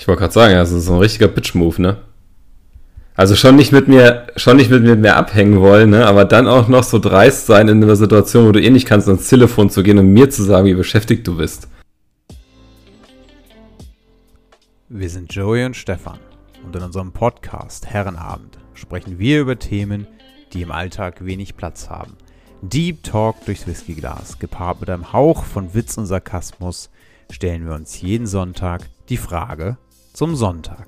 Ich wollte gerade sagen, das ist so ein richtiger Bitch-Move, ne? Also schon nicht mit mir, schon nicht mit, mir abhängen wollen, ne? aber dann auch noch so dreist sein in einer Situation, wo du eh nicht kannst, ans Telefon zu gehen und mir zu sagen, wie beschäftigt du bist. Wir sind Joey und Stefan und in unserem Podcast Herrenabend sprechen wir über Themen, die im Alltag wenig Platz haben. Deep Talk durchs Whiskyglas, gepaart mit einem Hauch von Witz und Sarkasmus, stellen wir uns jeden Sonntag die Frage zum Sonntag.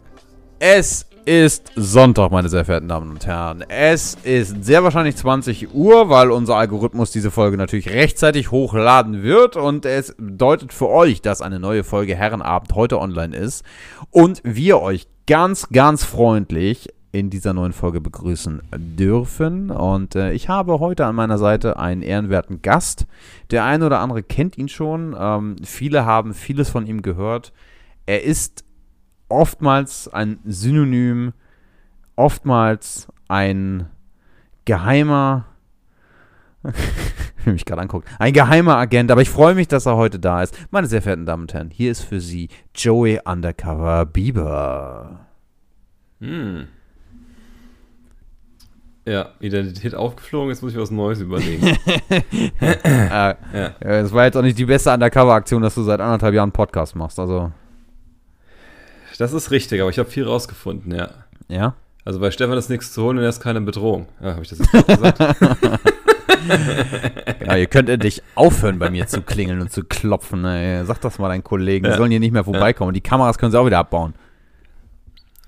Es ist Sonntag, meine sehr verehrten Damen und Herren. Es ist sehr wahrscheinlich 20 Uhr, weil unser Algorithmus diese Folge natürlich rechtzeitig hochladen wird. Und es bedeutet für euch, dass eine neue Folge Herrenabend heute online ist. Und wir euch ganz, ganz freundlich in dieser neuen Folge begrüßen dürfen. Und äh, ich habe heute an meiner Seite einen ehrenwerten Gast. Der eine oder andere kennt ihn schon. Ähm, viele haben vieles von ihm gehört. Er ist oftmals ein Synonym, oftmals ein geheimer, mich gerade anguckt, ein geheimer Agent, aber ich freue mich, dass er heute da ist. Meine sehr verehrten Damen und Herren, hier ist für Sie Joey Undercover Bieber. Hm. Ja, Identität aufgeflogen, jetzt muss ich was Neues überlegen. äh, ja. Das war jetzt auch nicht die beste Undercover-Aktion, dass du seit anderthalb Jahren Podcast machst, also. Das ist richtig, aber ich habe viel rausgefunden, ja. Ja? Also bei Stefan ist nichts zu holen und er ist keine Bedrohung. Ja, habe ich das jetzt gesagt? ja, ihr könnt endlich aufhören, bei mir zu klingeln und zu klopfen. Ey. Sag das mal deinen Kollegen, die sollen hier nicht mehr vorbeikommen. Die Kameras können sie auch wieder abbauen.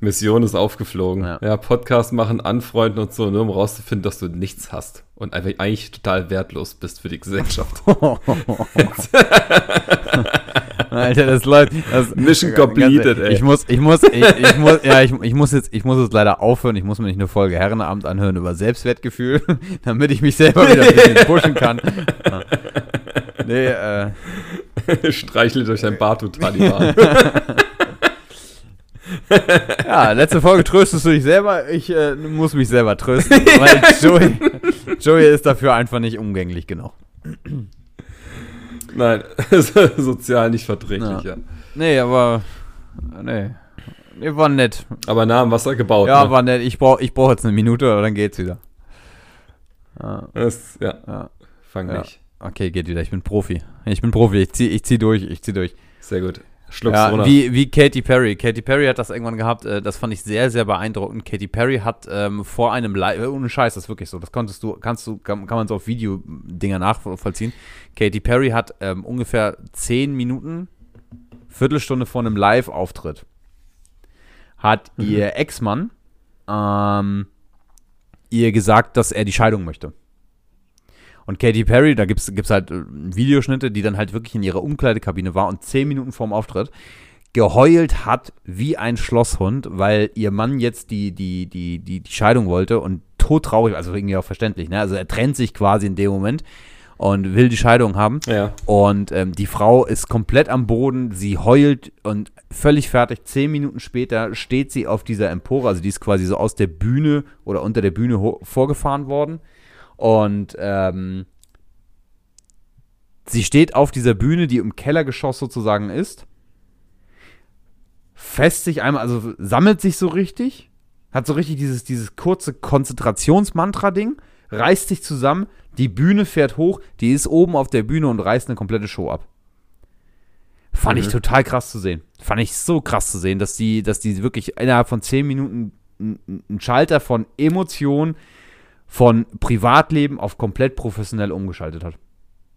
Mission ist aufgeflogen. Ja. ja, Podcast machen, anfreunden und so, nur um rauszufinden, dass du nichts hast und einfach eigentlich total wertlos bist für die Gesellschaft. Alter, das läuft. Das, Mission completed, ey. Ich muss, ich muss, ich, ich muss, ja, ich, ich, muss jetzt, ich muss jetzt leider aufhören. Ich muss mir nicht eine Folge Herrenabend anhören über Selbstwertgefühl, damit ich mich selber wieder ein bisschen pushen kann. Nee, äh. Streichle durch dein Bart, du Taliban. ja, letzte Folge tröstest du dich selber. Ich äh, muss mich selber trösten, weil Joey, Joey ist dafür einfach nicht umgänglich genug. Nein, sozial nicht verträglich, ja. ja. Nee, aber. Nee. Nee, war nett. Aber nah am Wasser gebaut. Ja, ne? war nett. Ich brauche ich brauch jetzt eine Minute, aber dann geht's wieder. Ja. Das, ja. ja. Fang nicht. Okay, geht wieder. Ich bin Profi. Ich bin Profi. Ich zieh, ich zieh durch. Ich zieh durch. Sehr gut. Schluck's ja, Wie, wie Katy Perry. Katy Perry hat das irgendwann gehabt, äh, das fand ich sehr, sehr beeindruckend. Katy Perry hat ähm, vor einem Live, äh, ohne Scheiß, das ist wirklich so, das konntest du, kannst du, kann, kann man so auf Videodinger nachvollziehen. Katy Perry hat ähm, ungefähr 10 Minuten, Viertelstunde vor einem Live-Auftritt, hat mhm. ihr Ex-Mann ähm, ihr gesagt, dass er die Scheidung möchte. Und Katy Perry, da gibt es halt äh, Videoschnitte, die dann halt wirklich in ihrer Umkleidekabine war und zehn Minuten vorm Auftritt geheult hat wie ein Schlosshund, weil ihr Mann jetzt die, die, die, die, die Scheidung wollte und todtraurig, also irgendwie auch verständlich, ne? Also er trennt sich quasi in dem Moment und will die Scheidung haben. Ja. Und ähm, die Frau ist komplett am Boden, sie heult und völlig fertig. Zehn Minuten später steht sie auf dieser Empore, also die ist quasi so aus der Bühne oder unter der Bühne vorgefahren worden und ähm, sie steht auf dieser Bühne, die im Kellergeschoss sozusagen ist, fest sich einmal, also sammelt sich so richtig, hat so richtig dieses, dieses kurze Konzentrationsmantra-Ding, reißt sich zusammen, die Bühne fährt hoch, die ist oben auf der Bühne und reißt eine komplette Show ab. Fand mhm. ich total krass zu sehen. Fand ich so krass zu sehen, dass die, dass die wirklich innerhalb von zehn Minuten einen Schalter von Emotionen von Privatleben auf komplett professionell umgeschaltet hat.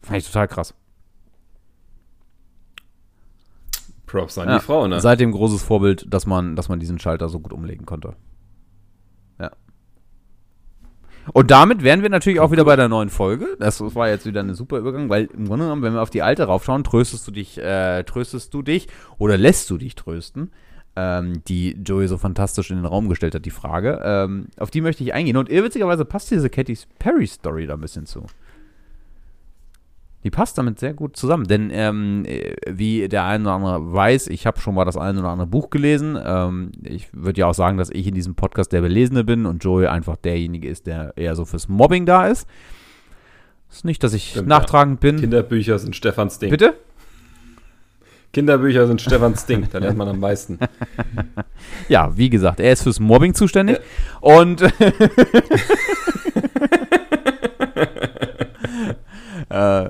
Fand ich total krass. Props an ja, die Frau, ne? Seitdem großes Vorbild, dass man, dass man diesen Schalter so gut umlegen konnte. Ja. Und damit wären wir natürlich auch wieder bei der neuen Folge. Das war jetzt wieder ein super Übergang, weil im Grunde genommen, wenn wir auf die alte raufschauen, tröstest du dich, äh, tröstest du dich oder lässt du dich trösten ähm, die Joey so fantastisch in den Raum gestellt hat, die Frage. Ähm, auf die möchte ich eingehen. Und irrwitzigerweise passt diese Katy Perry-Story da ein bisschen zu. Die passt damit sehr gut zusammen, denn ähm, wie der eine oder andere weiß, ich habe schon mal das eine oder andere Buch gelesen. Ähm, ich würde ja auch sagen, dass ich in diesem Podcast der Belesene bin und Joey einfach derjenige ist, der eher so fürs Mobbing da ist. Ist nicht, dass ich Stimmt, nachtragend ja. bin. Kinderbücher sind Stefans Ding. Bitte? Kinderbücher sind Stefans Ding, da lernt man am meisten. Ja, wie gesagt, er ist fürs Mobbing zuständig. Und äh,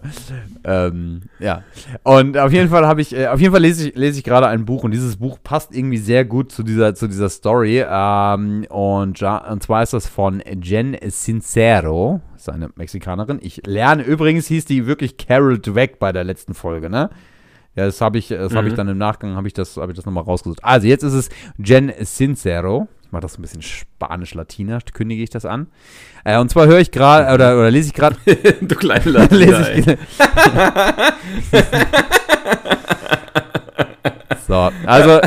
ähm, ja. Und auf jeden Fall habe ich, äh, auf jeden Fall lese ich, lese ich gerade ein Buch und dieses Buch passt irgendwie sehr gut zu dieser, zu dieser Story. Ähm, und, ja, und zwar ist das von Jen Sincero, ist eine Mexikanerin. Ich lerne übrigens, hieß die wirklich Carol Dweck bei der letzten Folge, ne? Ja, das habe ich, das habe ich Mhm. dann im Nachgang, habe ich das, habe ich das nochmal rausgesucht. Also jetzt ist es Jen Sincero. Ich mache das ein bisschen spanisch-latiner, kündige ich das an. Äh, und zwar höre ich gerade, oder, oder lese ich gerade, du kleine Latina, lese ich. so, also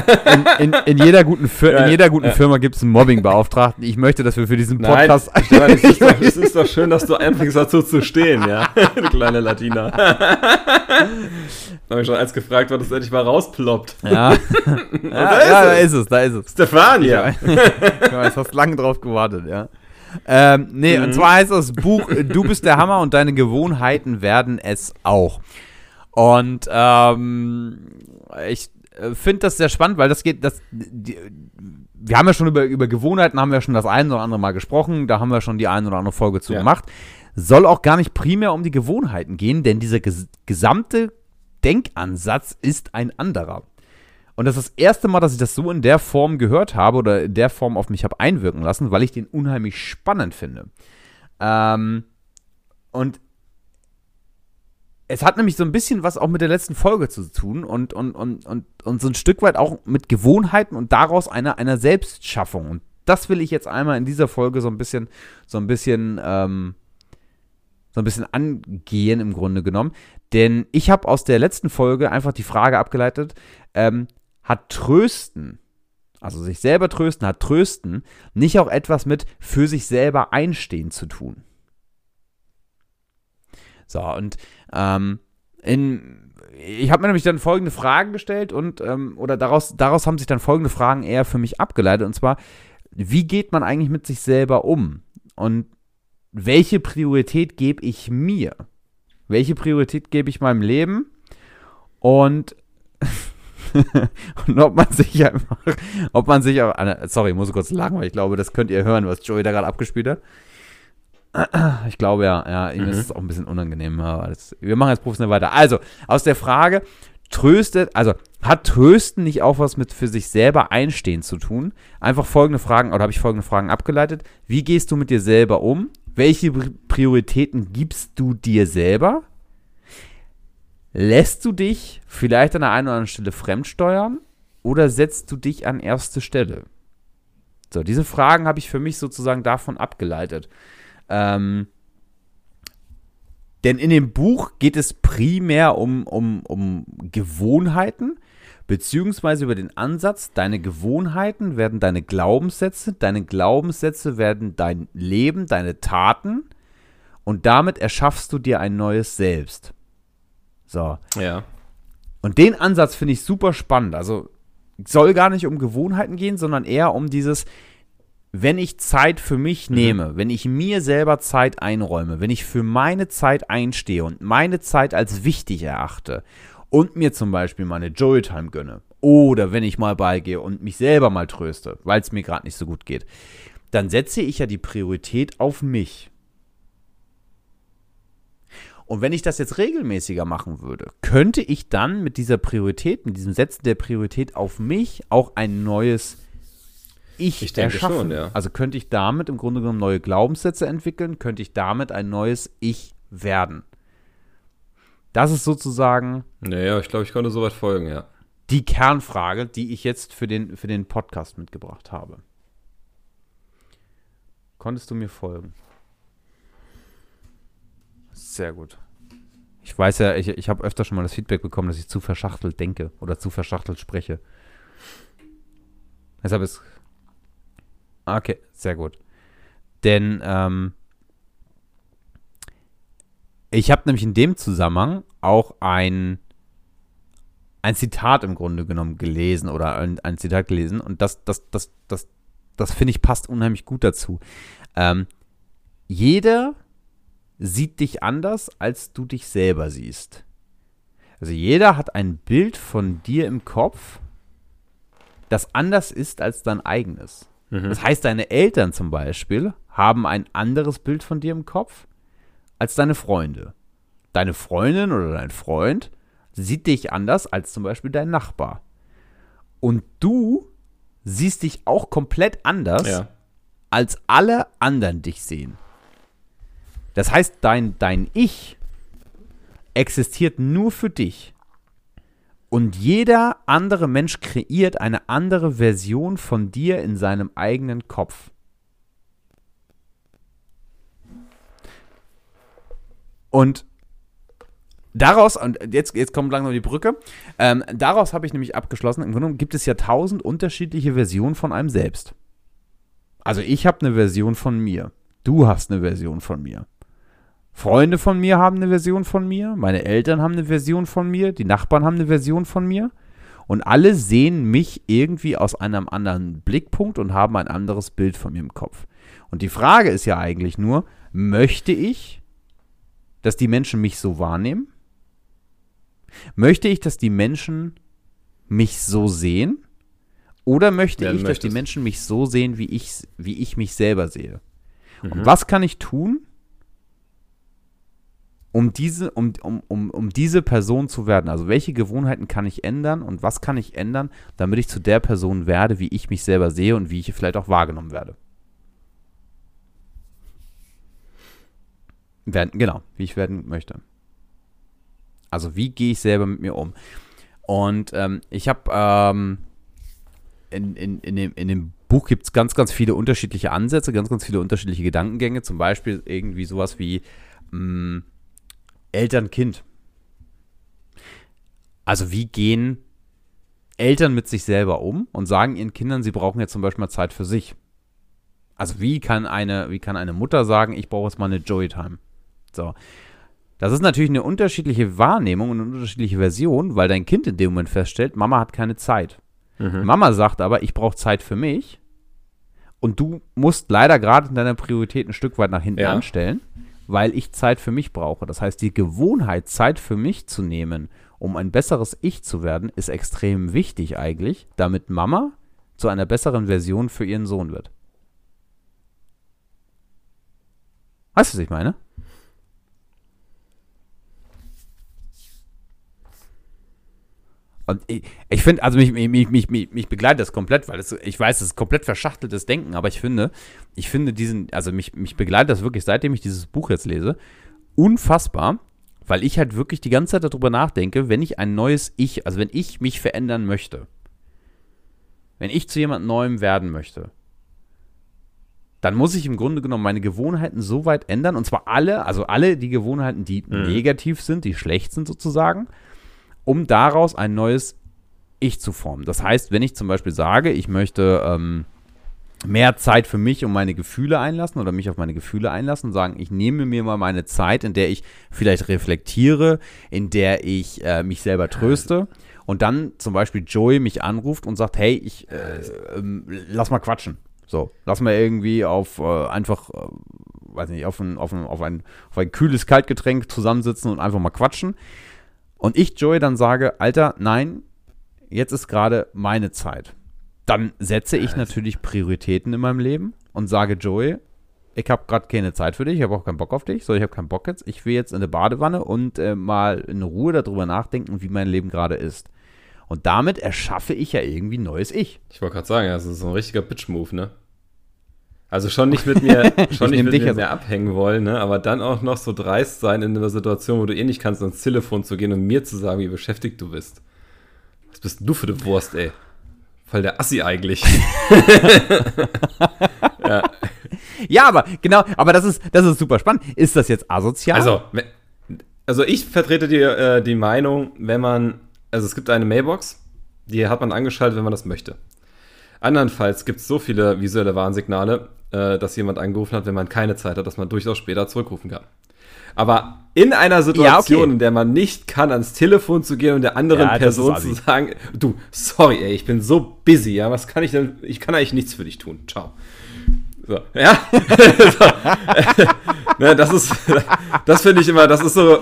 in, in, in jeder guten, Fir in Ja, jeder guten ja. Firma gibt es einen Mobbingbeauftragten. Ich möchte, dass wir für diesen Nein, Podcast. Stefan, es ist, doch, es ist doch schön, dass du anfängst dazu zu stehen, ja. Du kleine Latina. Da habe ich schon eins gefragt, wann das endlich mal rausploppt. ja, ja, da ist da es. ist es, da ist es. Stefania! Ja, jetzt hast lange drauf gewartet, ja. Ähm, nee, Mhm. und zwar heißt das Buch Du bist der Hammer und deine Gewohnheiten werden es auch. Und ähm, ich finde das sehr spannend, weil das geht, das, die, wir haben ja schon über, über Gewohnheiten, haben wir schon das ein oder andere Mal gesprochen, da haben wir schon die ein oder andere Folge zu Ja. gemacht. Soll auch gar nicht primär um die Gewohnheiten gehen, denn dieser ges gesamte Denkansatz ist ein anderer. Und das ist das erste Mal, dass ich das so in der Form gehört habe oder in der Form auf mich habe einwirken lassen, weil ich den unheimlich spannend finde. Ähm, und es hat nämlich so ein bisschen was auch mit der letzten Folge zu tun und, und, und, und, und so ein Stück weit auch mit Gewohnheiten und daraus einer, einer Selbstschaffung. Und das will ich jetzt einmal in dieser Folge so ein bisschen, so ein bisschen, ähm, so ein bisschen angehen im Grunde genommen. Denn ich habe aus der letzten Folge einfach die Frage abgeleitet, ähm, hat Trösten, also sich selber trösten, hat Trösten nicht auch etwas mit für sich selber einstehen zu tun? So, und ähm, in, ich habe mir nämlich dann folgende Fragen gestellt und, ähm, oder daraus, daraus haben sich dann folgende Fragen eher für mich abgeleitet. Und zwar, wie geht man eigentlich mit sich selber um? Und welche Priorität gebe ich mir? Welche Priorität gebe ich meinem Leben? Und, und ob man sich einfach, ob man sich auch, sorry, ich muss kurz lachen, weil ich glaube, das könnt ihr hören, was Joey da gerade abgespielt hat. Ich glaube ja, ja, ihm ist es auch ein bisschen unangenehm. Aber das, wir machen jetzt professionell weiter. Also, aus der Frage, tröstet, also hat Trösten nicht auch was mit für sich selber einstehen zu tun? Einfach folgende Fragen, oder habe ich folgende Fragen abgeleitet. Wie gehst du mit dir selber um? Welche Pri- Prioritäten gibst du dir selber? Lässt du dich vielleicht an der einen oder anderen Stelle fremdsteuern? Oder setzt du dich an erste Stelle? So, diese Fragen habe ich für mich sozusagen davon abgeleitet. Ähm, denn in dem Buch geht es primär um, um, um Gewohnheiten, beziehungsweise über den Ansatz, deine Gewohnheiten werden deine Glaubenssätze, deine Glaubenssätze werden dein Leben, deine Taten und damit erschaffst du dir ein neues Selbst. So. Ja. Und den Ansatz finde ich super spannend. Also soll gar nicht um Gewohnheiten gehen, sondern eher um dieses, wenn ich Zeit für mich nehme, wenn ich mir selber Zeit einräume, wenn ich für meine Zeit einstehe und meine Zeit als wichtig erachte und mir zum Beispiel meine Joy-Time gönne oder wenn ich mal beigehe und mich selber mal tröste, weil es mir gerade nicht so gut geht, dann setze ich ja die Priorität auf mich. Und wenn ich das jetzt regelmäßiger machen würde, könnte ich dann mit dieser Priorität, mit diesem Setzen der Priorität auf mich auch ein neues Ich, Ich denke erschaffen. schon, ja. Also könnte ich damit im Grunde genommen neue Glaubenssätze entwickeln, könnte ich damit ein neues Ich werden. Das ist sozusagen Naja, ich glaube, ich konnte soweit folgen, ja. die Kernfrage, die ich jetzt für den, für den Podcast mitgebracht habe. Konntest du mir folgen? Sehr gut. Ich weiß ja, ich, ich habe öfter schon mal das Feedback bekommen, dass ich zu verschachtelt denke oder zu verschachtelt spreche. Deshalb ist. Okay, sehr gut. Denn ähm, ich habe nämlich in dem Zusammenhang auch ein, ein Zitat im Grunde genommen gelesen oder ein, ein Zitat gelesen und das, das, das, das, das finde ich passt unheimlich gut dazu. Ähm, jeder sieht dich anders, als du dich selber siehst. Also jeder hat ein Bild von dir im Kopf, das anders ist als dein eigenes. Mhm. Das heißt, deine Eltern zum Beispiel haben ein anderes Bild von dir im Kopf als deine Freunde. Deine Freundin oder dein Freund sieht dich anders als zum Beispiel dein Nachbar. Und du siehst dich auch komplett anders, Ja. als alle anderen dich sehen. Das heißt, dein, dein Ich existiert nur für dich. Und jeder andere Mensch kreiert eine andere Version von dir in seinem eigenen Kopf. Und daraus, und jetzt, jetzt kommt langsam die Brücke, ähm, daraus habe ich nämlich abgeschlossen, im Grunde gibt es ja tausend unterschiedliche Versionen von einem selbst. Also ich habe eine Version von mir. Du hast eine Version von mir. Freunde von mir haben eine Version von mir. Meine Eltern haben eine Version von mir. Die Nachbarn haben eine Version von mir. Und alle sehen mich irgendwie aus einem anderen Blickpunkt und haben ein anderes Bild von mir im Kopf. Und die Frage ist ja eigentlich nur, möchte ich, dass die Menschen mich so wahrnehmen? Möchte ich, dass die Menschen mich so sehen? Oder möchte Ja, ich, dass die möchtest. Menschen mich so sehen, wie ich, wie ich mich selber sehe? Mhm. Und was kann ich tun, um diese, um, um, um, um diese Person zu werden? Also welche Gewohnheiten kann ich ändern und was kann ich ändern, damit ich zu der Person werde, wie ich mich selber sehe und wie ich vielleicht auch wahrgenommen werde? Werden, genau, wie ich werden möchte. Also wie gehe ich selber mit mir um? Und ähm, ich habe ähm, in, in, in, dem, in dem Buch gibt es ganz, ganz viele unterschiedliche Ansätze, ganz, ganz viele unterschiedliche Gedankengänge. Zum Beispiel irgendwie sowas wie mh, Eltern-Kind. Also wie gehen Eltern mit sich selber um und sagen ihren Kindern, sie brauchen jetzt zum Beispiel mal Zeit für sich. Also wie kann eine, wie kann eine Mutter sagen, ich brauche jetzt mal eine Joy-Time? So. Das ist natürlich eine unterschiedliche Wahrnehmung und eine unterschiedliche Version, weil dein Kind in dem Moment feststellt, Mama hat keine Zeit. Mhm. Mama sagt aber, ich brauche Zeit für mich. Und du musst leider gerade in deiner Priorität ein Stück weit nach hinten Ja. anstellen, weil ich Zeit für mich brauche. Das heißt, die Gewohnheit, Zeit für mich zu nehmen, um ein besseres Ich zu werden, ist extrem wichtig eigentlich, damit Mama zu einer besseren Version für ihren Sohn wird. Weißt du, was ich meine? Und ich, ich finde, also mich, mich, mich, mich, mich begleitet das komplett, weil es, ich weiß, es ist komplett verschachteltes Denken, aber ich finde, ich finde diesen, also mich, mich begleitet das wirklich, seitdem ich dieses Buch jetzt lese, unfassbar, weil ich halt wirklich die ganze Zeit darüber nachdenke, wenn ich ein neues Ich, also wenn ich mich verändern möchte, wenn ich zu jemand Neuem werden möchte, dann muss ich im Grunde genommen meine Gewohnheiten so weit ändern, und zwar alle, also alle die Gewohnheiten, die Mhm. negativ sind, die schlecht sind sozusagen, um daraus ein neues Ich zu formen. Das heißt, wenn ich zum Beispiel sage, ich möchte ähm, mehr Zeit für mich und meine Gefühle einlassen oder mich auf meine Gefühle einlassen und sagen, ich nehme mir mal meine Zeit, in der ich vielleicht reflektiere, in der ich äh, mich selber tröste und dann zum Beispiel Joey mich anruft und sagt, hey, ich äh, ähm, lass mal quatschen. So, lass mal irgendwie auf äh, einfach, äh, weiß nicht, auf ein, auf, ein, auf, ein, auf ein kühles Kaltgetränk zusammensitzen und einfach mal quatschen. Und ich Joey dann sage, Alter, nein, jetzt ist gerade meine Zeit. Dann setze ich natürlich Prioritäten in meinem Leben und sage Joey, ich habe gerade keine Zeit für dich, ich habe auch keinen Bock auf dich, so ich habe keinen Bock jetzt, ich will jetzt in eine Badewanne und äh, mal in Ruhe darüber nachdenken, wie mein Leben gerade ist. Und damit erschaffe ich ja irgendwie ein neues Ich. Ich wollte gerade sagen, das ist so ein richtiger Bitch-Move, ne? Also schon nicht mit mir, schon nicht mit dich mir also- abhängen wollen, ne? Aber dann auch noch so dreist sein in einer Situation, wo du eh nicht kannst, ans Telefon zu gehen und mir zu sagen, wie beschäftigt du bist. Was bist denn du für eine Wurst, ey? Voll der Assi eigentlich. Ja, aber genau, aber das ist, das ist super spannend. Ist das jetzt asozial? Also, also ich vertrete die, äh, die Meinung, wenn man, also es gibt eine Mailbox, die hat man angeschaltet, wenn man das möchte. Andernfalls gibt es so viele visuelle Warnsignale, äh, dass jemand angerufen hat, wenn man keine Zeit hat, dass man durchaus später zurückrufen kann. Aber in einer Situation, Ja, okay. in der man nicht kann, ans Telefon zu gehen und der anderen Ja, Person zu sagen, du, sorry, ey, ich bin so busy, ja, was kann ich denn, ich kann eigentlich nichts für dich tun, ciao. So, ja. so. Ne, das ist, das finde ich immer, das ist so.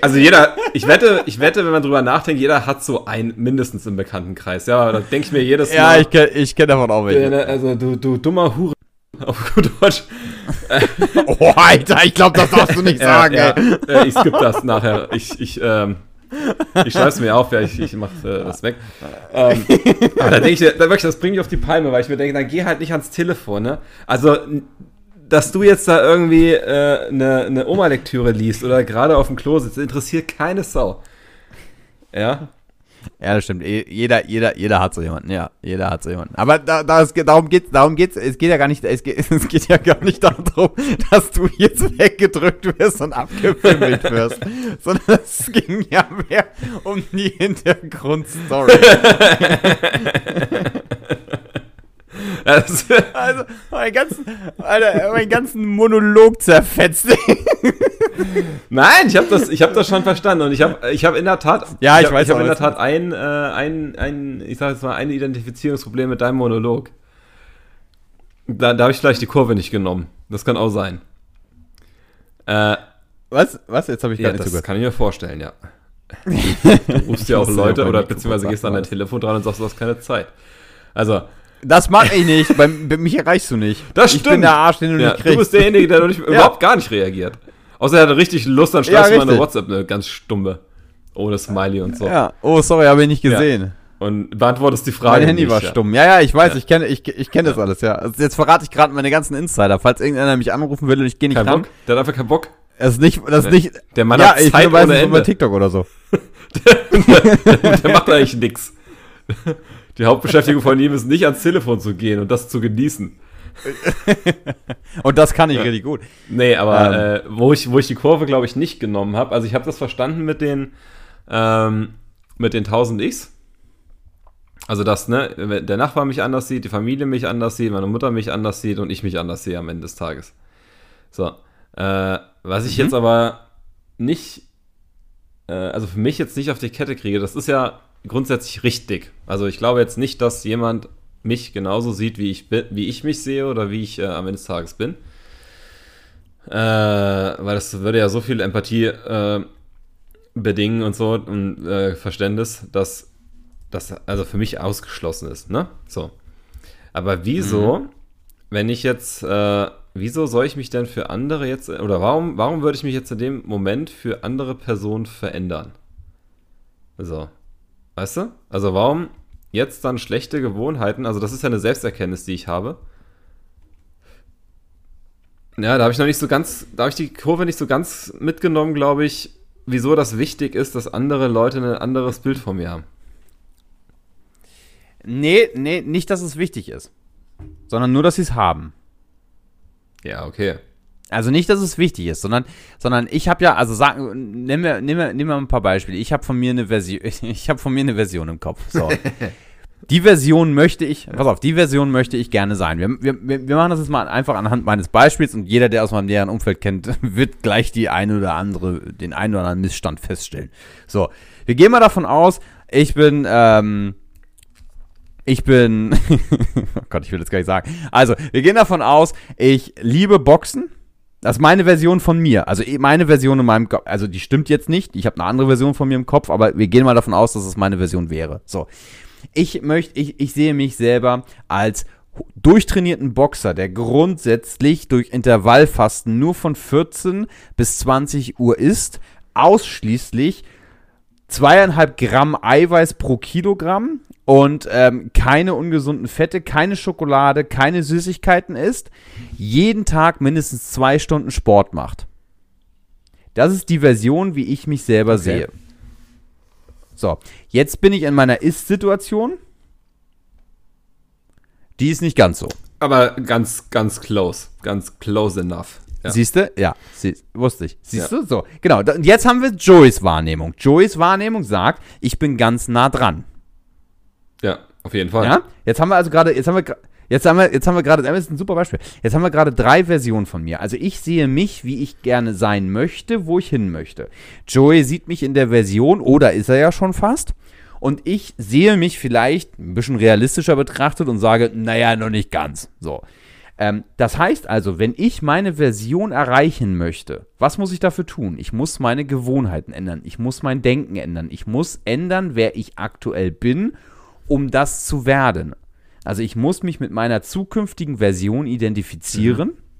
Also jeder, ich wette, ich wette, wenn man drüber nachdenkt, jeder hat so einen mindestens im Bekanntenkreis. Ja, da denke ich mir jedes Mal. Ja, ich kenne ich kenn davon auch welche. Ne, also du, du dummer Hure. Auf gut Deutsch. oh, Alter, ich glaube, das darfst du nicht sagen, ja, ja, Ich skippe das nachher. Ich, ich, ähm, ich schreibe es mir auf, ja, ich, ich mache äh, das weg. Ähm, aber da denke ich, da wirklich, das bringt mich auf die Palme, weil ich mir denke, dann geh halt nicht ans Telefon, ne? Also, dass du jetzt da irgendwie äh, eine, eine Oma-Lektüre liest oder gerade auf dem Klo sitzt, interessiert keine Sau. Ja? Ja, das stimmt. Eh, jeder, jeder, jeder hat so jemanden. Ja, jeder hat so jemanden. Aber da, da es, darum geht's, darum geht's. Es geht ja gar nicht, es geht, es geht ja gar nicht darum, dass du jetzt weggedrückt wirst und abgefimmelt wirst, sondern es ging ja mehr um die Hintergrundstory. Also, also meinen ganzen, Alter, meinen ganzen Monolog zerfetzt. Nein, ich habe das, hab das schon verstanden und ich habe ich hab in der Tat, ja, ich, ich weiß, ich in der Tat ein, äh, ein, ein, ich sage jetzt mal, ein Identifizierungsproblem mit deinem Monolog. Da, da habe ich vielleicht die Kurve nicht genommen. Das kann auch sein. Äh, was? Was? Jetzt habe ich gar ja, nicht zugehört. Das kann ich mir vorstellen, ja. Du rufst ja auch Leute oder beziehungsweise gehst an dein Telefon dran und sagst, du hast keine Zeit. Also, das mag ich nicht. bei, bei mich erreichst du nicht. Das stimmt. Ich bin der Arsch, den du ja, nicht kriegst. Du bist derjenige, der nicht, ja. überhaupt gar nicht reagiert. Außer er hatte richtig Lust, dann schreibst ja, du mal eine WhatsApp, eine ganz stumme. Ohne Smiley und so. Ja, oh, sorry, habe ich nicht gesehen. Ja. Und beantwortest die Frage. Mein Handy nicht, war stumm. Ja, ja, ich weiß, ich kenne ich, ich kenn das alles, ja. Also jetzt verrate ich gerade meine ganzen Insider. Falls irgendeiner mich anrufen will und ich gehe nicht Kein ran. Bock? Der hat einfach keinen Bock. Das ist nicht, das ist nicht. Der Mann ja, hat Zeit ich weiß ohne Ende. bei TikTok oder so. der, der, der macht eigentlich nichts. Die Hauptbeschäftigung von ihm ist nicht ans Telefon zu gehen und das zu genießen. und das kann ich ja. richtig gut. Nee, aber ähm. äh, wo, ich, wo ich die Kurve, glaube ich, nicht genommen habe, also ich habe das verstanden mit den, ähm, mit den 1000 X. Also, dass ne, der Nachbar mich anders sieht, die Familie mich anders sieht, meine Mutter mich anders sieht und ich mich anders sehe am Ende des Tages. So. Äh, was ich mhm. jetzt aber nicht, äh, also für mich jetzt nicht auf die Kette kriege, das ist ja grundsätzlich richtig. Also ich glaube jetzt nicht, dass jemand mich genauso sieht, wie ich, bin, wie ich mich sehe oder wie ich äh, am Ende des Tages bin. Äh, weil das würde ja so viel Empathie äh, bedingen und so und äh, Verständnis, dass das also für mich ausgeschlossen ist. Ne? So. Aber wieso, mhm. wenn ich jetzt, äh, wieso soll ich mich denn für andere jetzt, oder warum, warum würde ich mich jetzt in dem Moment für andere Personen verändern? So. Weißt du? Also warum jetzt dann schlechte Gewohnheiten? Also das ist ja eine Selbsterkenntnis, die ich habe. Ja, da habe ich noch nicht so ganz, da habe ich die Kurve nicht so ganz mitgenommen, glaube ich, wieso das wichtig ist, dass andere Leute ein anderes Bild von mir haben. Nee, nee, nicht, dass es wichtig ist. Sondern nur, dass sie es haben. Ja, okay. Also nicht, dass es wichtig ist, sondern, sondern ich habe ja, also sagen, nehmen wir, nehmen wir, nehmen wir ein paar Beispiele. Ich habe von mir eine Version, ich habe von mir eine Version im Kopf. So. die Version möchte ich, pass auf, die Version möchte ich gerne sein. Wir, wir, wir machen das jetzt mal einfach anhand meines Beispiels und jeder, der aus meinem näheren Umfeld kennt, wird gleich die eine oder andere, den einen oder anderen Missstand feststellen. So, wir gehen mal davon aus, ich bin, ähm, ich bin, oh Gott, ich will das gar nicht sagen. Also, wir gehen davon aus, ich liebe Boxen das ist meine Version von mir. Also eh, meine Version in meinem Kopf. Also die stimmt jetzt nicht. Ich habe eine andere Version von mir im Kopf, aber wir gehen mal davon aus, dass es meine Version wäre. So. Ich möchte, ich, ich sehe mich selber als durchtrainierten Boxer, der grundsätzlich durch Intervallfasten nur von 14 bis 20 Uhr isst, ausschließlich zweieinhalb Gramm Eiweiß pro Kilogramm und ähm, keine ungesunden Fette, keine Schokolade, keine Süßigkeiten isst, jeden Tag mindestens zwei Stunden Sport macht. Das ist die Version, wie ich mich selber okay. sehe. So, jetzt bin ich in meiner Ist-Situation. Die ist nicht ganz so. Aber ganz, ganz close. Ganz close enough. Ja. Siehst du? Ja, sie, wusste ich. Siehst ja. du? So, genau. Und jetzt haben wir Joeys Wahrnehmung. Joeys Wahrnehmung sagt, ich bin ganz nah dran. Ja, auf jeden Fall. Ja? Jetzt haben wir also gerade, jetzt haben wir Jetzt haben wir, jetzt haben wir gerade, das ist ein super Beispiel. Jetzt haben wir gerade drei Versionen von mir. Also ich sehe mich, wie ich gerne sein möchte, wo ich hin möchte. Joey sieht mich in der Version, oder ist er ja schon fast. Und ich sehe mich vielleicht ein bisschen realistischer betrachtet und sage, naja, noch nicht ganz. So. Ähm, das heißt also, wenn ich meine Version erreichen möchte, was muss ich dafür tun? Ich muss meine Gewohnheiten ändern. Ich muss mein Denken ändern. Ich muss ändern, wer ich aktuell bin, um das zu werden. Also ich muss mich mit meiner zukünftigen Version identifizieren. Mhm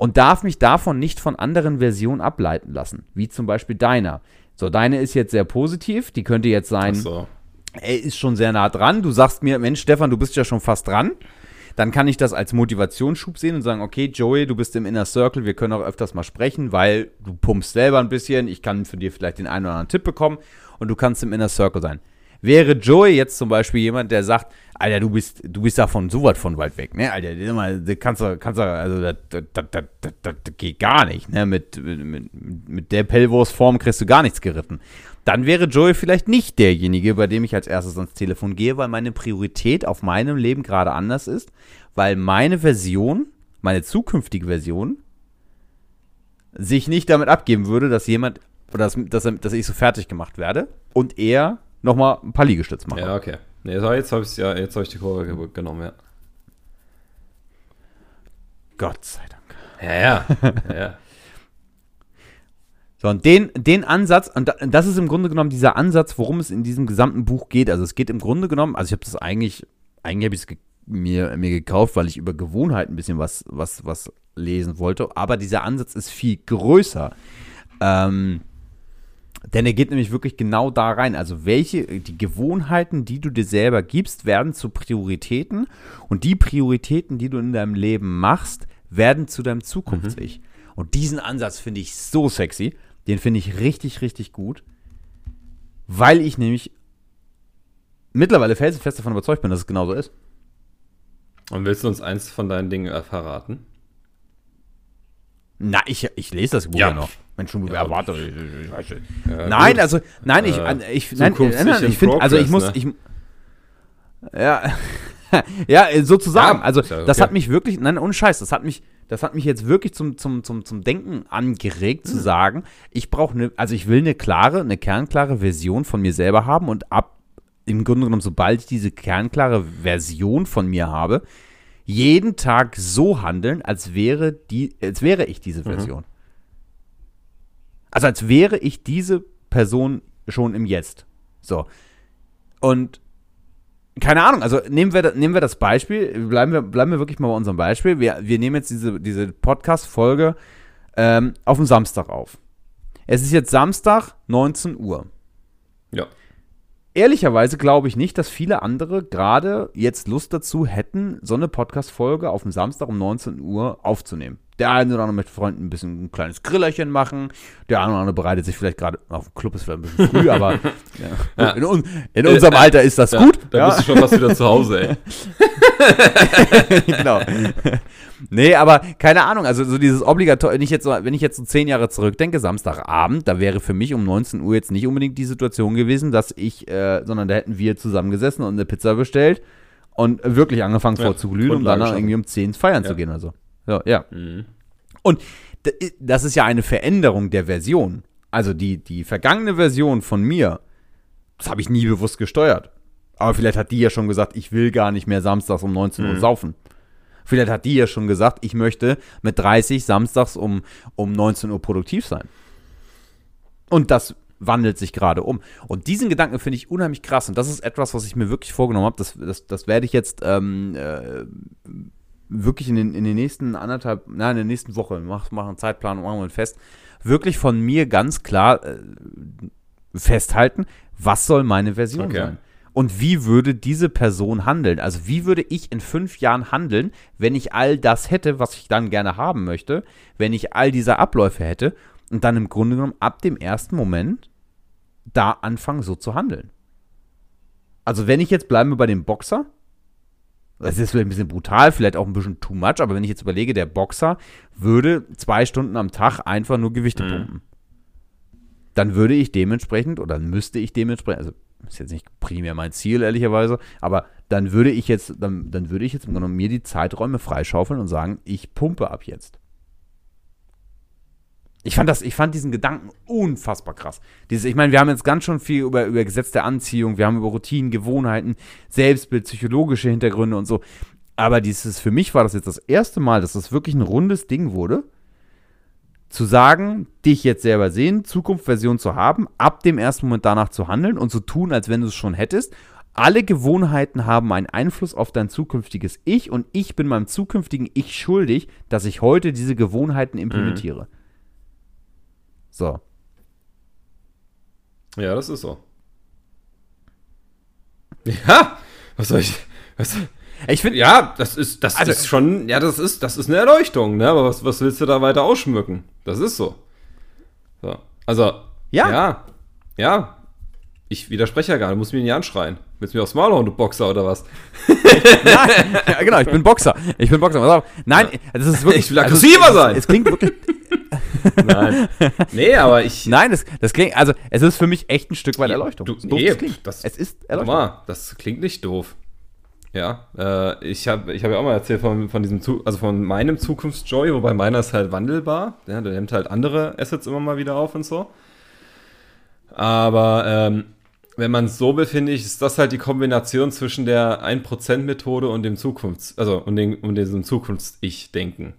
und darf mich davon nicht von anderen Versionen ableiten lassen, wie zum Beispiel deiner. So, deine ist jetzt sehr positiv, die könnte jetzt sein, so. er ist schon sehr nah dran. Du sagst mir, Mensch, Stefan, du bist ja schon fast dran. Dann kann ich das als Motivationsschub sehen und sagen, okay, Joey, du bist im Inner Circle, wir können auch öfters mal sprechen, weil du pumpst selber ein bisschen, ich kann von dir vielleicht den einen oder anderen Tipp bekommen und du kannst im Inner Circle sein. Wäre Joey jetzt zum Beispiel jemand, der sagt, Alter, du bist, du bist davon so weit von weit weg, ne? Alter, das kannst du, kannst du, also das, das, das, das, das geht gar nicht, ne? Mit, mit, mit der Pellwurstform kriegst du gar nichts geritten. Dann wäre Joey vielleicht nicht derjenige, bei dem ich als erstes ans Telefon gehe, weil meine Priorität auf meinem Leben gerade anders ist, weil meine Version, meine zukünftige Version, sich nicht damit abgeben würde, dass jemand, dass, dass, dass ich so fertig gemacht werde und er nochmal ein paar Liegestütze machen. Ja, okay. Nee, jetzt habe ja, hab ich die Kurve genommen, ja. Gott sei Dank. Ja, ja. ja. So, und den, den Ansatz, und das ist im Grunde genommen dieser Ansatz, worum es in diesem gesamten Buch geht. Also es geht im Grunde genommen, also ich habe das eigentlich, eigentlich habe ich es mir, mir gekauft, weil ich über Gewohnheiten ein bisschen was, was, was lesen wollte. Aber dieser Ansatz ist viel größer. Ähm, denn er geht nämlich wirklich genau da rein. Also welche, die Gewohnheiten, die du dir selber gibst, werden zu Prioritäten und die Prioritäten, die du in deinem Leben machst, werden zu deinem Zukunfts-Ich. Mhm. Und diesen Ansatz finde ich so sexy. Den finde ich richtig, richtig gut. Weil ich nämlich mittlerweile felsenfest davon überzeugt bin, dass es genauso ist. Und willst du uns eins von deinen Dingen verraten? Na, ich, ich lese das Buch ja, noch. Du ja, erwarte. Ich, ich, ja, nein, gut. also, nein, ich, äh, ich, nein, nein, nein, ich finde, also ich muss, ne? ich, ja, ja, sozusagen. Ja, also, okay. das hat mich wirklich, nein, ohne Scheiß, das hat mich, das hat mich jetzt wirklich zum, zum, zum, zum Denken angeregt, mhm. zu sagen, ich brauche eine, also ich will eine klare, eine kernklare Version von mir selber haben und ab, im Grunde genommen, sobald ich diese kernklare Version von mir habe, jeden Tag so handeln, als wäre, die, als wäre ich diese mhm. Version. Mhm. Also als wäre ich diese Person schon im Jetzt. So. Und keine Ahnung, also nehmen wir, nehmen wir das Beispiel, bleiben wir, bleiben wir wirklich mal bei unserem Beispiel. Wir, wir nehmen jetzt diese, diese Podcast-Folge ähm, auf dem Samstag auf. Es ist jetzt Samstag, 19 Uhr. Ja ehrlicherweise glaube ich nicht, dass viele andere gerade jetzt Lust dazu hätten, so eine Podcast-Folge auf dem Samstag um 19 Uhr aufzunehmen. Der eine oder andere mit Freunden ein bisschen ein kleines Grillerchen machen. Der andere oder andere bereitet sich vielleicht gerade auf dem Club ist vielleicht ein bisschen früh, aber ja. Ja. In, in, unserem Alter ist das ja, gut. Da bist du schon fast wieder zu Hause, ey. genau. Nee, aber keine Ahnung, also so dieses obligator, wenn ich jetzt so, wenn ich jetzt so zehn Jahre zurückdenke, Samstagabend, da wäre für mich um 19 Uhr jetzt nicht unbedingt die Situation gewesen, dass ich, äh, sondern da hätten wir zusammengesessen und eine Pizza bestellt und wirklich angefangen ja, vorzuglühen, um dann irgendwie um 10 feiern ja. zu gehen oder so. So ja. Mhm. Und das ist ja eine Veränderung der Version. Also die, die vergangene Version von mir, das habe ich nie bewusst gesteuert. Aber vielleicht hat die ja schon gesagt, ich will gar nicht mehr samstags um 19 Uhr mhm. saufen. Vielleicht hat die ja schon gesagt, ich möchte mit 30 samstags um, um 19 Uhr produktiv sein. Und das wandelt sich gerade um. Und diesen Gedanken finde ich unheimlich krass. Und das ist etwas, was ich mir wirklich vorgenommen habe. Das, das, das werde ich jetzt ähm, äh, wirklich in den, in den nächsten anderthalb, nein, in der nächsten Woche, machen mach einen Zeitplan und machen wir fest, wirklich von mir ganz klar äh, festhalten, was soll meine Version okay. sein und wie würde diese Person handeln? Also wie würde ich in fünf Jahren handeln, wenn ich all das hätte, was ich dann gerne haben möchte, wenn ich all diese Abläufe hätte und dann im Grunde genommen ab dem ersten Moment da anfangen so zu handeln. Also wenn ich jetzt bleiben wir bei dem Boxer, das ist vielleicht ein bisschen brutal, vielleicht auch ein bisschen too much, aber wenn ich jetzt überlege, der Boxer würde zwei Stunden am Tag einfach nur Gewichte mhm. pumpen. Dann würde ich dementsprechend oder müsste ich dementsprechend, also ist jetzt nicht primär mein Ziel, ehrlicherweise, aber dann würde ich jetzt, dann, dann würde ich jetzt mir die Zeiträume freischaufeln und sagen, ich pumpe ab jetzt. Ich fand, das, ich fand diesen Gedanken unfassbar krass. Dieses, ich meine, wir haben jetzt ganz schon viel über, über Gesetz der Anziehung, wir haben über Routinen, Gewohnheiten, Selbstbild, psychologische Hintergründe und so. Aber dieses, für mich war das jetzt das erste Mal, dass das wirklich ein rundes Ding wurde. Zu sagen, dich jetzt selber sehen, Zukunftsversion zu haben, ab dem ersten Moment danach zu handeln und zu tun, als wenn du es schon hättest. Alle Gewohnheiten haben einen Einfluss auf dein zukünftiges Ich und ich bin meinem zukünftigen Ich schuldig, dass ich heute diese Gewohnheiten implementiere. Mhm. So. Ja, das ist so. Ja, was soll ich. Was, ich finde, ja, das ist, das also, ist schon, ja, das ist, das ist eine Erleuchtung, ne? Aber was, was willst du da weiter ausschmücken? Das ist so. so. Also, ja. ja, ja. Ich widerspreche ja gar nicht, du musst mich nicht anschreien. Willst du mir aufs Maul hauen, du Boxer oder was? Nein, ja, genau, ich bin Boxer. Ich bin Boxer. Nein, das ist wirklich. Ich will aggressiver also, sein. Es klingt wirklich. Nein. Nee, aber ich. Nein, das, das klingt, also es ist für mich echt ein Stück weit Erleuchtung. Du, nee, das klingt. Das, es ist Erleuchtung. Mal, das klingt nicht doof. Ja, äh, ich habe ich hab ja auch mal erzählt von, von diesem, also von meinem Zukunftsjoy, wobei meiner ist halt wandelbar. Ja, der nimmt halt andere Assets immer mal wieder auf und so. Aber ähm, wenn man es so will, finde ich, ist das halt die Kombination zwischen der 1%-Methode und dem Zukunfts-, also und, den, und diesem Zukunfts-Ich-Denken.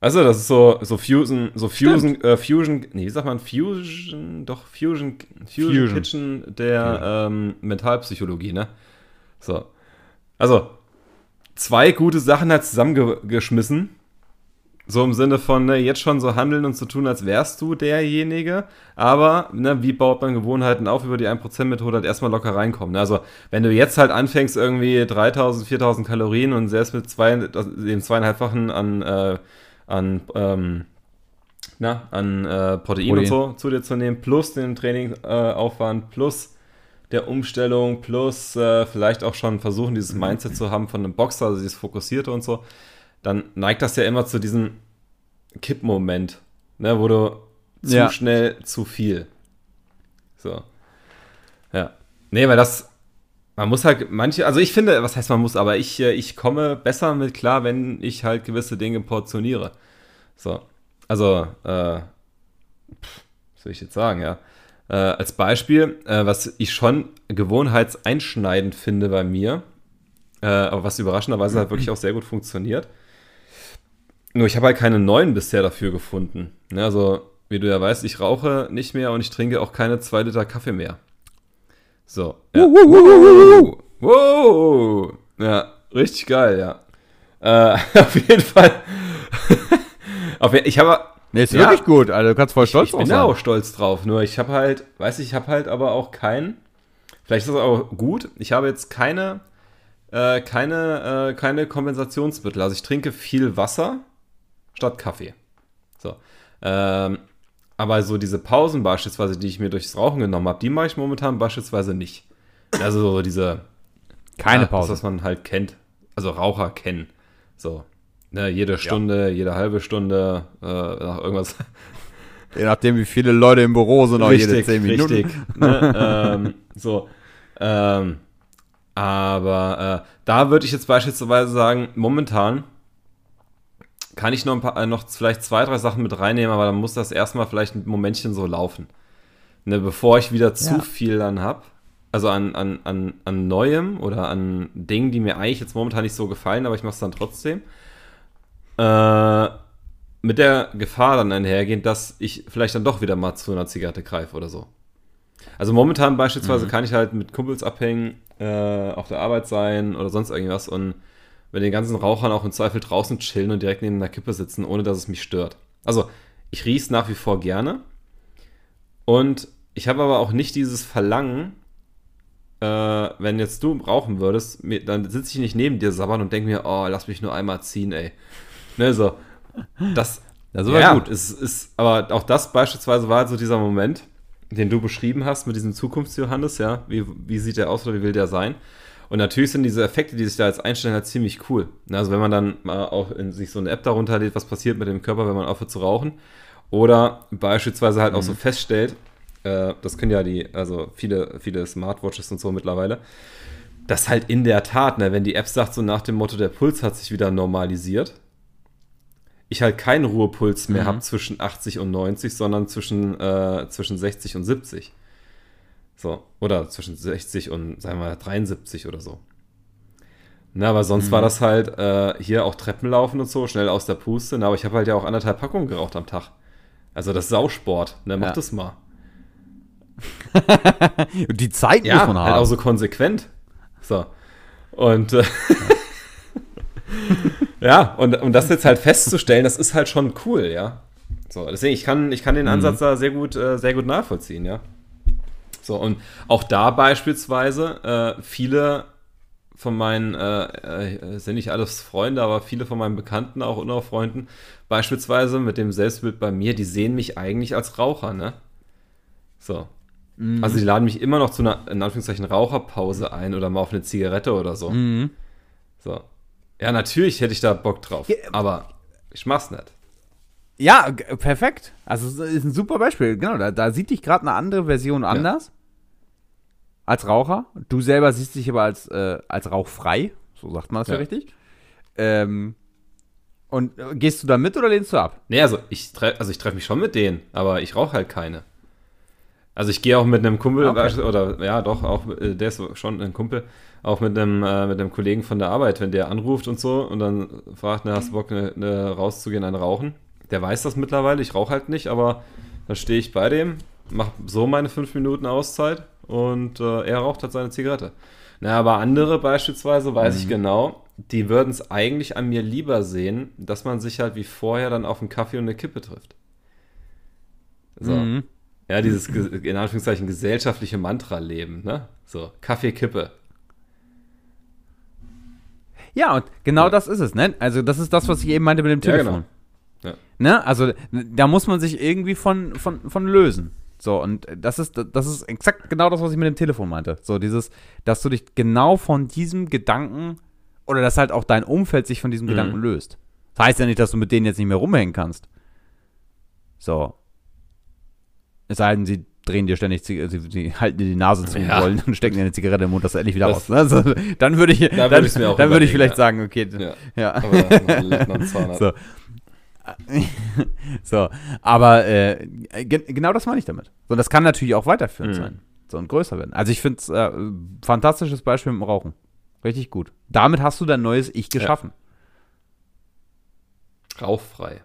Also, das ist so, so Fusion, so Fusion, äh, Fusion, nee, wie sagt man, Fusion, doch, Fusion, Fusion, Fusion. Kitchen der ähm, Mentalpsychologie, ne? So. Also, zwei gute Sachen halt zusammengeschmissen. So im Sinne von, ne, jetzt schon so handeln und zu so tun, als wärst du derjenige. Aber, ne, wie baut man Gewohnheiten auf über die 1%-Methode halt erstmal locker reinkommen. Ne? Also, wenn du jetzt halt anfängst, irgendwie 3000, 4000 Kalorien und selbst mit zwei, dem zweieinhalbfachen an, äh, an, ähm, na, an äh, Protein, Protein, und so zu dir zu nehmen, plus den Trainingaufwand, äh, plus der Umstellung, plus äh, vielleicht auch schon versuchen, dieses Mindset zu haben von einem Boxer, also dieses Fokussierte und so, dann neigt das ja immer zu diesem Kippmoment, ne, wo du zu ja. schnell zu viel. So. Ja. Nee, weil das, man muss halt manche, also ich finde, was heißt man muss, aber ich, äh, ich komme besser mit klar, wenn ich halt gewisse Dinge portioniere. So. Also, äh, pff, was soll ich jetzt sagen, ja. Äh, als Beispiel, äh, was ich schon gewohnheitseinschneidend finde bei mir, äh, aber was überraschenderweise halt wirklich auch sehr gut funktioniert. Nur ich habe halt keine neuen bisher dafür gefunden. Ne, also, wie du ja weißt, ich rauche nicht mehr und ich trinke auch keine zwei Liter Kaffee mehr. So. Ja. Wow, wow. Ja, richtig geil, ja. Äh, auf jeden Fall. auf, ich habe. Nee, ist ja, wirklich gut, also du kannst voll stolz drauf sein. Ich bin da auch stolz drauf, nur ich habe halt, weiß ich, ich habe halt aber auch keinen. Vielleicht ist das auch gut. Ich habe jetzt keine, äh, keine, äh, keine Kompensationsmittel. Also ich trinke viel Wasser statt Kaffee. So. Ähm, aber so diese Pausen beispielsweise, die ich mir durchs Rauchen genommen habe, die mache ich momentan beispielsweise nicht. Also so diese. Keine ja, Pause. Das, was man halt kennt. Also Raucher kennen. So. Ne, jede Stunde, ja. jede halbe Stunde, äh, nach irgendwas. Je nachdem, wie viele Leute im Büro sind, auch richtig, jede 10 Minuten. Richtig. ne, ähm, so. Ähm, aber äh, da würde ich jetzt beispielsweise sagen, momentan kann ich noch, ein paar, äh, noch vielleicht zwei, drei Sachen mit reinnehmen, aber dann muss das erstmal vielleicht ein Momentchen so laufen. Ne, bevor ich wieder zu ja. viel dann habe. Also an, an, an, an Neuem oder an Dingen, die mir eigentlich jetzt momentan nicht so gefallen, aber ich mache es dann trotzdem. Äh, mit der Gefahr dann einhergehend, dass ich vielleicht dann doch wieder mal zu einer Zigarette greife oder so. Also momentan beispielsweise mhm. kann ich halt mit Kumpels abhängen, äh, auf der Arbeit sein oder sonst irgendwas und mit den ganzen Rauchern auch im Zweifel draußen chillen und direkt neben einer Kippe sitzen, ohne dass es mich stört. Also, ich riech's nach wie vor gerne. Und ich habe aber auch nicht dieses Verlangen, äh, wenn jetzt du rauchen würdest, mir, dann sitze ich nicht neben dir sabbern und denke mir, oh, lass mich nur einmal ziehen, ey. Ne, so. Das, das war ja, gut. Ist, ist, aber auch das beispielsweise war halt so dieser Moment, den du beschrieben hast mit diesem Zukunftsjohannes, ja. Wie, wie sieht der aus oder wie will der sein? Und natürlich sind diese Effekte, die sich da jetzt einstellen, halt ziemlich cool. Also wenn man dann mal auch in sich so eine App darunter lädt, was passiert mit dem Körper, wenn man aufhört zu rauchen. Oder beispielsweise halt mhm. auch so mhm. feststellt, äh, das können ja die, also viele, viele Smartwatches und so mittlerweile, dass halt in der Tat, ne, wenn die App sagt, so nach dem Motto, der Puls hat sich wieder normalisiert, ich halt keinen Ruhepuls mehr mhm. habe zwischen 80 und 90, sondern zwischen, äh, zwischen 60 und 70. So, oder zwischen 60 und, sagen wir mal, 73 oder so. Na, aber sonst mhm. war das halt äh, hier auch Treppen laufen und so, schnell aus der Puste. Na, aber ich habe halt ja auch anderthalb Packungen geraucht am Tag. Also das ist Sausport. Ne, mach ja. das mal. die Zeit ja, muss man halt haben. auch so konsequent. So. Und äh, ja, und um das jetzt halt festzustellen, das ist halt schon cool, ja. So, deswegen, ich kann, ich kann den Ansatz mhm. da sehr gut, äh, sehr gut nachvollziehen, ja. So, und auch da beispielsweise, äh, viele von meinen, äh, äh, sind nicht alles Freunde, aber viele von meinen Bekannten, auch unter Freunden, beispielsweise mit dem Selbstbild bei mir, die sehen mich eigentlich als Raucher, ne? So. Mhm. Also die laden mich immer noch zu einer, in Anführungszeichen, Raucherpause ein oder mal auf eine Zigarette oder so. Mhm. So. Ja, natürlich hätte ich da Bock drauf, ja, aber ich mach's nicht. Ja, perfekt. Also ist ein super Beispiel. Genau, da, da sieht dich gerade eine andere Version anders. Ja. Als Raucher. Du selber siehst dich aber als, äh, als rauchfrei. So sagt man das ja, ja richtig. Ähm, und äh, gehst du da mit oder lehnst du ab? Nee, also ich treffe also treff mich schon mit denen, aber ich rauche halt keine. Also ich gehe auch mit einem Kumpel, okay. oder ja doch, auch äh, der ist schon ein Kumpel, auch mit einem, äh, mit einem Kollegen von der Arbeit, wenn der anruft und so und dann fragt, ne, hast du Bock, ne, ne, rauszugehen, ein Rauchen? Der weiß das mittlerweile, ich rauche halt nicht, aber dann stehe ich bei dem, mache so meine fünf Minuten Auszeit und äh, er raucht halt seine Zigarette. Na, aber andere beispielsweise, weiß mhm. ich genau, die würden es eigentlich an mir lieber sehen, dass man sich halt wie vorher dann auf einen Kaffee und eine Kippe trifft. So. Mhm. Ja, dieses in Anführungszeichen gesellschaftliche Mantra-Leben, ne? So, Kaffee, Kippe. Ja, und genau ja. das ist es, ne? Also, das ist das, was ich eben meinte mit dem Telefon. Ja, genau. Ja. Ne? Also, da muss man sich irgendwie von, von, von lösen. So, und das ist, das ist exakt genau das, was ich mit dem Telefon meinte. So, dieses, dass du dich genau von diesem Gedanken oder dass halt auch dein Umfeld sich von diesem mhm. Gedanken löst. Das heißt ja nicht, dass du mit denen jetzt nicht mehr rumhängen kannst. So. Es sei denn, sie drehen dir ständig, sie, sie halten dir die Nase zu ja. wollen und stecken dir eine Zigarette im Mund, dass du endlich wieder das, raus. Also, dann würde ich, da dann, dann würde ich vielleicht ja. sagen, okay, ja. ja. Aber so. so, aber äh, ge genau das meine ich damit. So, das kann natürlich auch weiterführend mhm. sein. So und größer werden. Also ich finde es äh, fantastisches Beispiel mit dem Rauchen. Richtig gut. Damit hast du dein neues Ich geschaffen. Ja. Rauchfrei.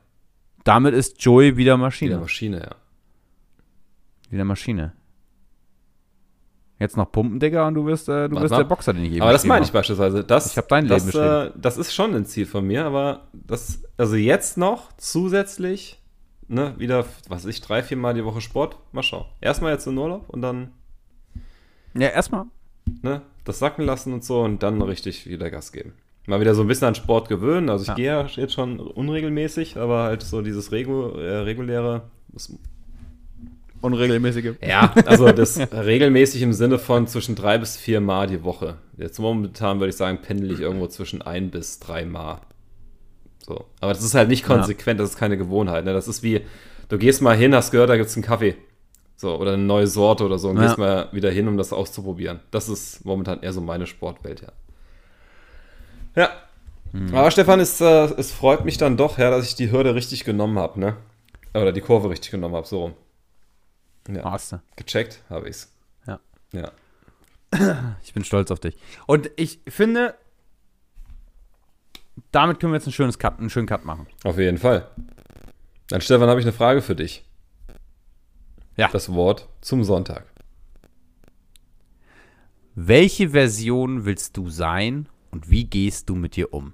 Damit ist Joey wieder Maschine. Wieder Maschine, ja. Wieder Maschine. Jetzt noch Pumpen, Digga, und du wirst, äh, du wirst der Boxer, den ich eben Aber das meine ich beispielsweise. Das, ich habe dein Leben das, äh, das ist schon ein Ziel von mir, aber das, also jetzt noch zusätzlich, ne, wieder, was weiß ich, drei, vier Mal die Woche Sport. Mal schauen. Erstmal jetzt in Urlaub und dann. Ja, erstmal. Ne, das sacken lassen und so und dann richtig wieder Gas geben. Mal wieder so ein bisschen an Sport gewöhnen. Also ich ja. gehe ja jetzt schon unregelmäßig, aber halt so dieses Regu äh, reguläre, das Unregelmäßige. Ja, also das regelmäßig im Sinne von zwischen drei bis vier Mal die Woche. Jetzt momentan würde ich sagen, pendel ich irgendwo zwischen ein bis drei Mal. So. Aber das ist halt nicht konsequent, ja. das ist keine Gewohnheit. Ne? Das ist wie, du gehst mal hin, hast gehört, da gibt es einen Kaffee. So, oder eine neue Sorte oder so und ja. gehst mal wieder hin, um das auszuprobieren. Das ist momentan eher so meine Sportwelt, ja. Ja. Hm. Aber Stefan, es, äh, es freut mich dann doch, ja, dass ich die Hürde richtig genommen habe, ne? Oder die Kurve richtig genommen habe, so rum. Ja. Hast du. Gecheckt habe ich's. Ja. Ja. Ich bin stolz auf dich. Und ich finde, damit können wir jetzt ein schönes Cut, einen schönen Cut machen. Auf jeden Fall. Dann, Stefan, habe ich eine Frage für dich. Ja. Das Wort zum Sonntag. Welche Version willst du sein und wie gehst du mit dir um?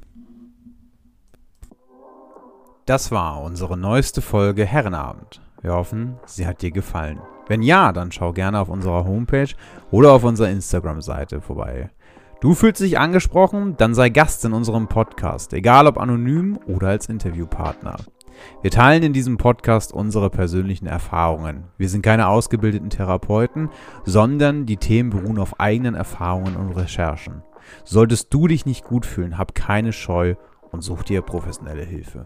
Das war unsere neueste Folge Herrenabend. Wir hoffen, sie hat dir gefallen. Wenn ja, dann schau gerne auf unserer Homepage oder auf unserer Instagram-Seite vorbei. Du fühlst dich angesprochen, dann sei Gast in unserem Podcast, egal ob anonym oder als Interviewpartner. Wir teilen in diesem Podcast unsere persönlichen Erfahrungen. Wir sind keine ausgebildeten Therapeuten, sondern die Themen beruhen auf eigenen Erfahrungen und Recherchen. Solltest du dich nicht gut fühlen, hab keine Scheu und such dir professionelle Hilfe.